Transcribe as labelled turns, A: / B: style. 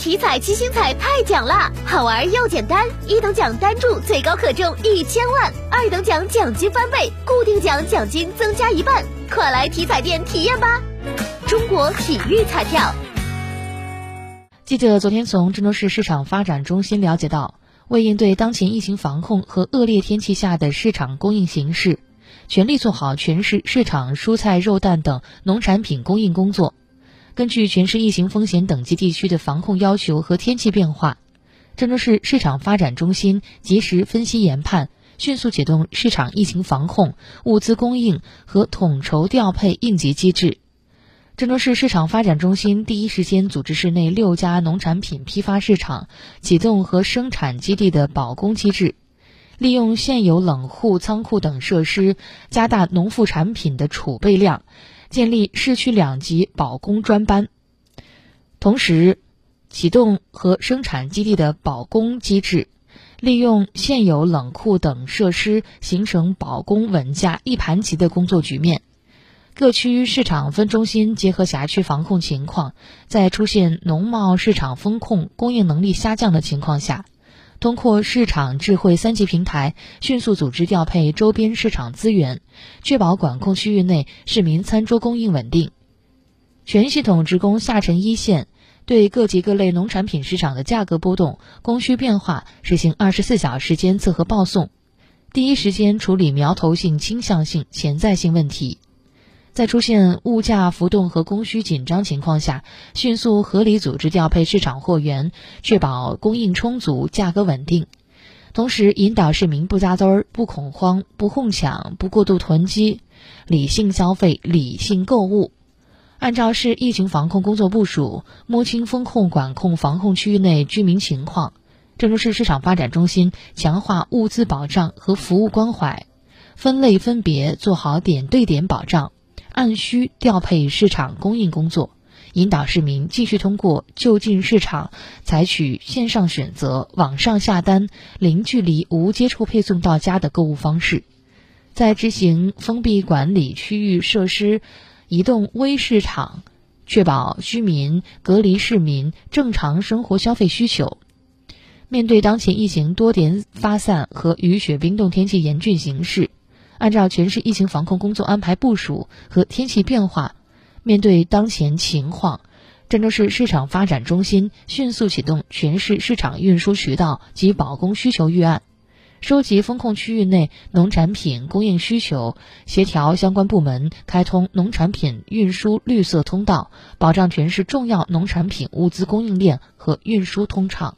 A: 体彩七星彩太奖啦，好玩又简单，一等奖单注最高可中一千万，二等奖奖金翻倍，固定奖奖金增加一半，快来体彩店体验吧！中国体育彩票。
B: 记者昨天从郑州市市场发展中心了解到，为应对当前疫情防控和恶劣天气下的市场供应形势，全力做好全市市场蔬菜、肉蛋等农产品供应工作。根据全市疫情风险等级地区的防控要求和天气变化，郑州市市场发展中心及时分析研判，迅速启动市场疫情防控、物资供应和统筹调配应急机制。郑州市市场发展中心第一时间组织市内六家农产品批发市场启动和生产基地的保供机制，利用现有冷库、仓库等设施，加大农副产品的储备量。建立市区两级保供专班，同时启动和生产基地的保供机制，利用现有冷库等设施，形成保供稳价一盘棋的工作局面。各区市场分中心结合辖区防控情况，在出现农贸市场风控供应能力下降的情况下。通过市场智慧三级平台，迅速组织调配周边市场资源，确保管控区域内市民餐桌供应稳定。全系统职工下沉一线，对各级各类农产品市场的价格波动、供需变化实行二十四小时监测和报送，第一时间处理苗头性、倾向性、潜在性问题。在出现物价浮动和供需紧张情况下，迅速合理组织调配市场货源，确保供应充足、价格稳定。同时，引导市民不扎堆儿、不恐慌、不哄抢、不过度囤积，理性消费、理性购物。按照市疫情防控工作部署，摸清风控管控防控区域内居民情况，郑州市市场发展中心强化物资保障和服务关怀，分类分别做好点对点保障。按需调配市场供应工作，引导市民继续通过就近市场采取线上选择、网上下单、零距离、无接触配送到家的购物方式，在执行封闭管理区域设施移动微市场，确保居民隔离市民正常生活消费需求。面对当前疫情多点发散和雨雪冰冻天气严峻形势。按照全市疫情防控工作安排部署和天气变化，面对当前情况，郑州市市场发展中心迅速启动全市市场运输渠道及保供需求预案，收集风控区域内农产品供应需求，协调相关部门开通农产品运输绿色通道，保障全市重要农产品物资供应链和运输通畅。